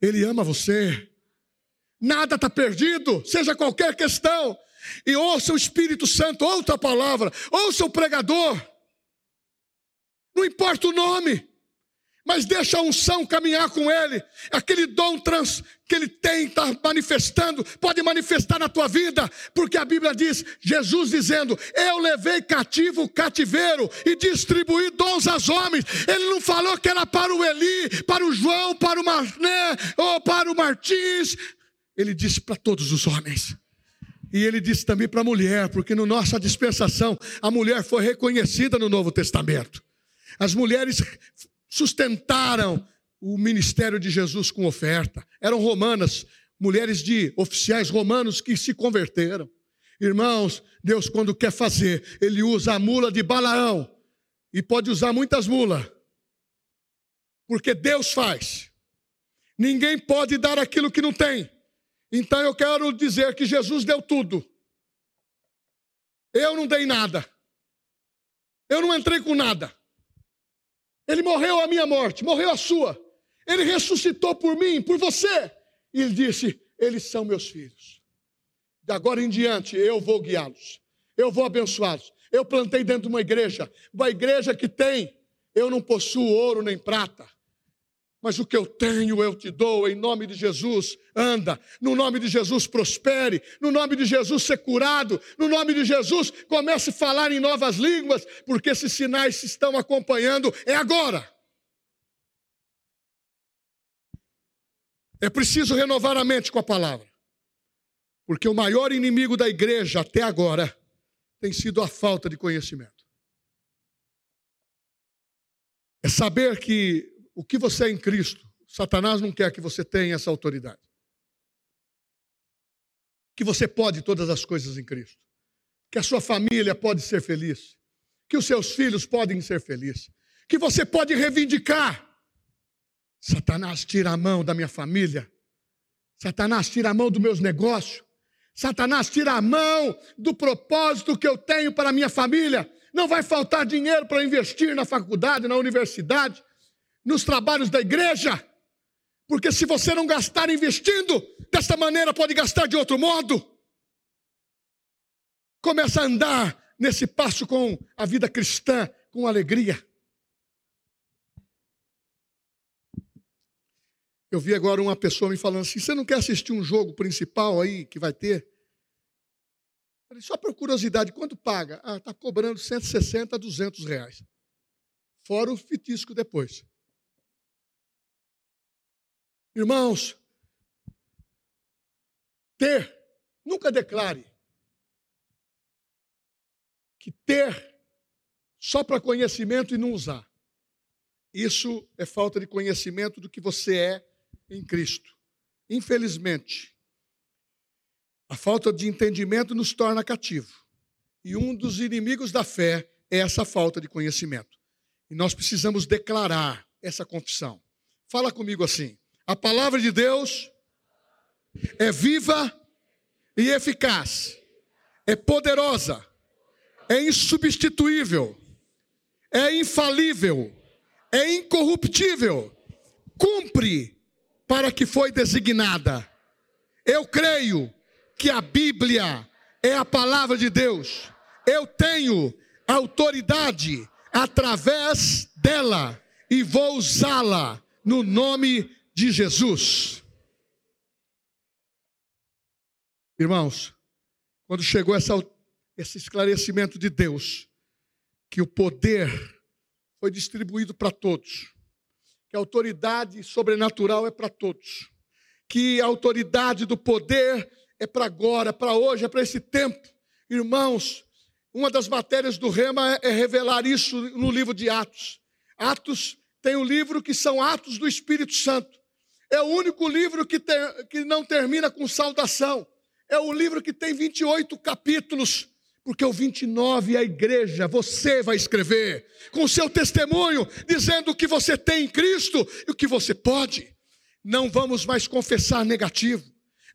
Ele ama você. Nada está perdido, seja qualquer questão. E ouça o Espírito Santo, outra palavra, ouça o pregador. Não importa o nome mas deixa a unção caminhar com ele. Aquele dom trans que ele tem, está manifestando, pode manifestar na tua vida, porque a Bíblia diz, Jesus dizendo: Eu levei cativo o cativeiro e distribuí dons aos homens. Ele não falou que era para o Eli, para o João, para o Marné ou para o Martins. Ele disse para todos os homens. E ele disse também para a mulher, porque na nossa dispensação a mulher foi reconhecida no Novo Testamento. As mulheres sustentaram o ministério de Jesus com oferta. Eram romanas, mulheres de oficiais romanos que se converteram. Irmãos, Deus, quando quer fazer, Ele usa a mula de Balaão e pode usar muitas mulas, porque Deus faz. Ninguém pode dar aquilo que não tem. Então eu quero dizer que Jesus deu tudo. Eu não dei nada. Eu não entrei com nada. Ele morreu a minha morte, morreu a sua. Ele ressuscitou por mim, por você. E ele disse: Eles são meus filhos. De agora em diante eu vou guiá-los, eu vou abençoá-los. Eu plantei dentro de uma igreja, uma igreja que tem, eu não possuo ouro nem prata, mas o que eu tenho eu te dou, em nome de Jesus, anda, no nome de Jesus prospere, no nome de Jesus ser curado, no nome de Jesus comece a falar em novas línguas, porque esses sinais se estão acompanhando, é agora. É preciso renovar a mente com a palavra, porque o maior inimigo da igreja até agora tem sido a falta de conhecimento. É saber que o que você é em Cristo, Satanás não quer que você tenha essa autoridade. Que você pode todas as coisas em Cristo. Que a sua família pode ser feliz. Que os seus filhos podem ser felizes. Que você pode reivindicar. Satanás tira a mão da minha família. Satanás tira a mão dos meus negócios. Satanás tira a mão do propósito que eu tenho para a minha família. Não vai faltar dinheiro para investir na faculdade, na universidade nos trabalhos da igreja, porque se você não gastar investindo, desta maneira pode gastar de outro modo. Começa a andar nesse passo com a vida cristã, com alegria. Eu vi agora uma pessoa me falando assim: você não quer assistir um jogo principal aí que vai ter? Falei, só por curiosidade, quanto paga? Ah, está cobrando 160 a 200 reais. Fora o fitisco depois. Irmãos, ter, nunca declare que ter só para conhecimento e não usar. Isso é falta de conhecimento do que você é em Cristo. Infelizmente, a falta de entendimento nos torna cativo. E um dos inimigos da fé é essa falta de conhecimento. E nós precisamos declarar essa confissão. Fala comigo assim: a palavra de Deus é viva e eficaz, é poderosa, é insubstituível, é infalível, é incorruptível, cumpre para que foi designada. Eu creio que a Bíblia é a palavra de Deus. Eu tenho autoridade através dela e vou usá-la no nome de Jesus. Irmãos, quando chegou essa, esse esclarecimento de Deus, que o poder foi distribuído para todos, que a autoridade sobrenatural é para todos, que a autoridade do poder é para agora, para hoje, é para esse tempo. Irmãos, uma das matérias do Rema é, é revelar isso no livro de Atos. Atos tem um livro que são Atos do Espírito Santo. É o único livro que, ter, que não termina com saudação. É o livro que tem 28 capítulos, porque o 29 é a igreja, você vai escrever com seu testemunho, dizendo o que você tem em Cristo e o que você pode. Não vamos mais confessar negativo,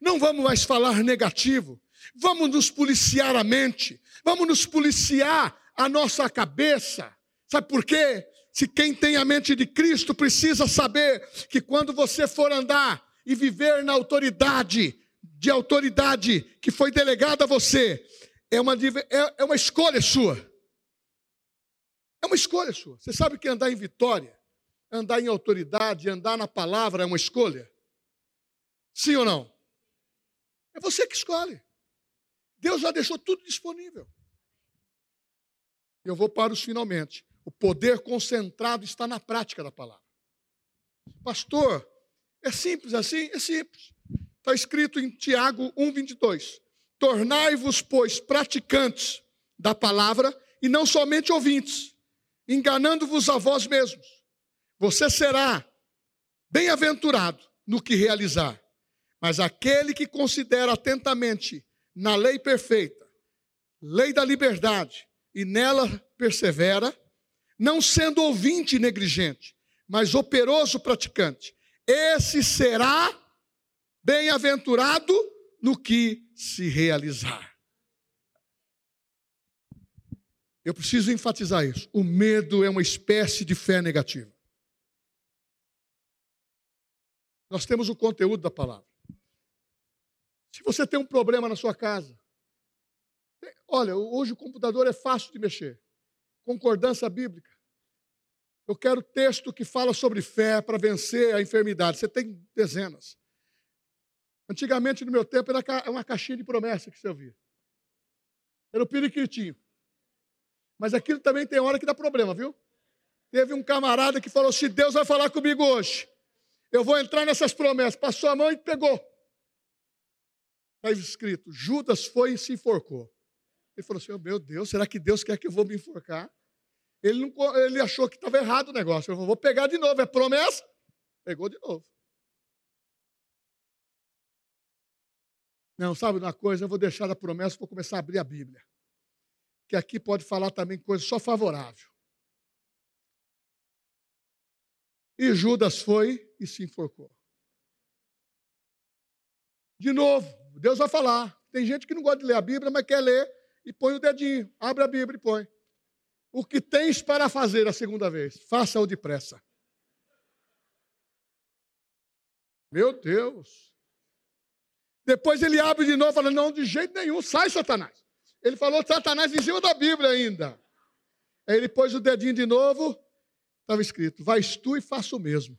não vamos mais falar negativo, vamos nos policiar a mente, vamos nos policiar a nossa cabeça. Sabe por quê? Se quem tem a mente de Cristo precisa saber que quando você for andar e viver na autoridade, de autoridade que foi delegada a você, é uma, é, é uma escolha sua. É uma escolha sua. Você sabe que andar em vitória, andar em autoridade, andar na palavra é uma escolha? Sim ou não? É você que escolhe. Deus já deixou tudo disponível. Eu vou para os finalmente. O poder concentrado está na prática da palavra. Pastor, é simples assim? É simples. Está escrito em Tiago 1,22. Tornai-vos, pois, praticantes da palavra e não somente ouvintes, enganando-vos a vós mesmos. Você será bem-aventurado no que realizar. Mas aquele que considera atentamente na lei perfeita, lei da liberdade, e nela persevera, não sendo ouvinte negligente, mas operoso praticante. Esse será bem-aventurado no que se realizar. Eu preciso enfatizar isso. O medo é uma espécie de fé negativa. Nós temos o conteúdo da palavra. Se você tem um problema na sua casa, olha, hoje o computador é fácil de mexer concordância bíblica. Eu quero texto que fala sobre fé para vencer a enfermidade. Você tem dezenas. Antigamente, no meu tempo, era uma caixinha de promessa que você ouvia. Era o periquitinho. Mas aquilo também tem hora que dá problema, viu? Teve um camarada que falou: se Deus vai falar comigo hoje, eu vou entrar nessas promessas. Passou a mão e pegou. Está escrito: Judas foi e se enforcou. Ele falou assim: oh, Meu Deus, será que Deus quer que eu vou me enforcar? Ele, não, ele achou que estava errado o negócio. Ele falou: Vou pegar de novo, é promessa? Pegou de novo. Não, sabe uma coisa? Eu vou deixar a promessa, vou começar a abrir a Bíblia. Que aqui pode falar também coisa só favorável. E Judas foi e se enforcou. De novo, Deus vai falar. Tem gente que não gosta de ler a Bíblia, mas quer ler e põe o dedinho. Abre a Bíblia e põe. O que tens para fazer a segunda vez? Faça-o depressa. Meu Deus. Depois ele abre de novo, fala: Não, de jeito nenhum, sai, Satanás. Ele falou Satanás em cima da Bíblia ainda. Aí ele pôs o dedinho de novo, estava escrito: Vais tu e faça o mesmo.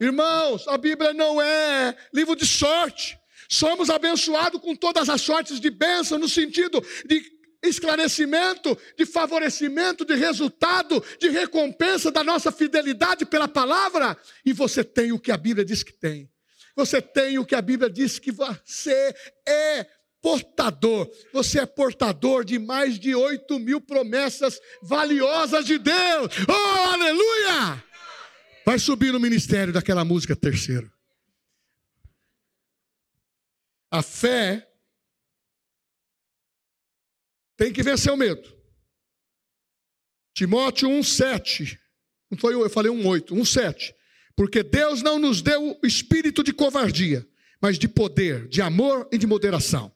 Irmãos, a Bíblia não é livro de sorte. Somos abençoados com todas as sortes de bênção, no sentido de esclarecimento, de favorecimento, de resultado, de recompensa da nossa fidelidade pela palavra. E você tem o que a Bíblia diz que tem. Você tem o que a Bíblia diz que você é portador. Você é portador de mais de 8 mil promessas valiosas de Deus. Oh, aleluia! Vai subir no ministério daquela música terceiro. A fé tem que vencer o medo. Timóteo 1,7. Não foi eu falei 1,8. 1,7. Porque Deus não nos deu o espírito de covardia, mas de poder, de amor e de moderação.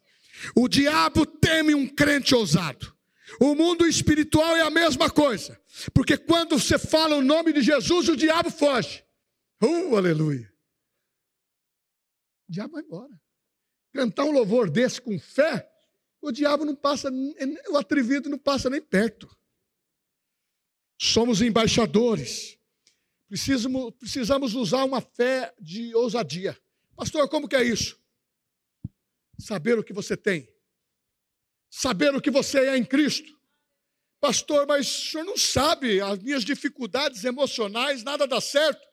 O diabo teme um crente ousado. O mundo espiritual é a mesma coisa. Porque quando você fala o nome de Jesus, o diabo foge. Uh, aleluia. O diabo vai embora cantar um louvor desse com fé, o diabo não passa, o atrevido não passa nem perto. Somos embaixadores. Precisamos, precisamos usar uma fé de ousadia. Pastor, como que é isso? saber o que você tem, saber o que você é em Cristo. Pastor, mas o senhor não sabe as minhas dificuldades emocionais, nada dá certo.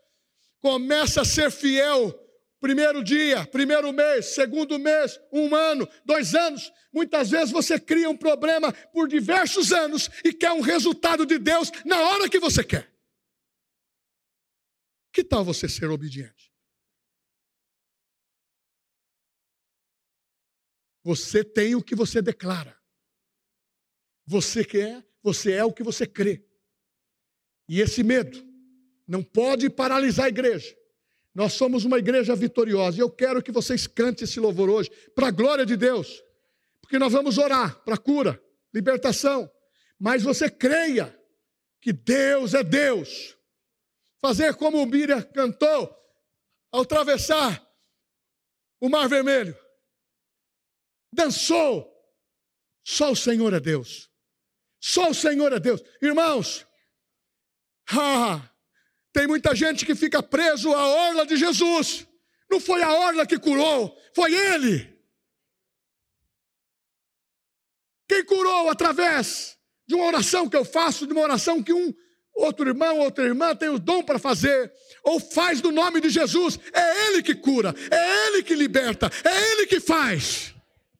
Começa a ser fiel. Primeiro dia, primeiro mês, segundo mês, um ano, dois anos. Muitas vezes você cria um problema por diversos anos e quer um resultado de Deus na hora que você quer. Que tal você ser obediente? Você tem o que você declara. Você quer, você é o que você crê. E esse medo não pode paralisar a igreja. Nós somos uma igreja vitoriosa e eu quero que vocês cantem esse louvor hoje, para a glória de Deus, porque nós vamos orar para cura, libertação, mas você creia que Deus é Deus. Fazer como o Miriam cantou ao atravessar o Mar Vermelho dançou. Só o Senhor é Deus. Só o Senhor é Deus. Irmãos, tem muita gente que fica preso à orla de Jesus. Não foi a orla que curou, foi Ele. Quem curou através de uma oração que eu faço, de uma oração que um outro irmão, outra irmã tem o dom para fazer, ou faz no nome de Jesus, é Ele que cura, é Ele que liberta, é Ele que faz.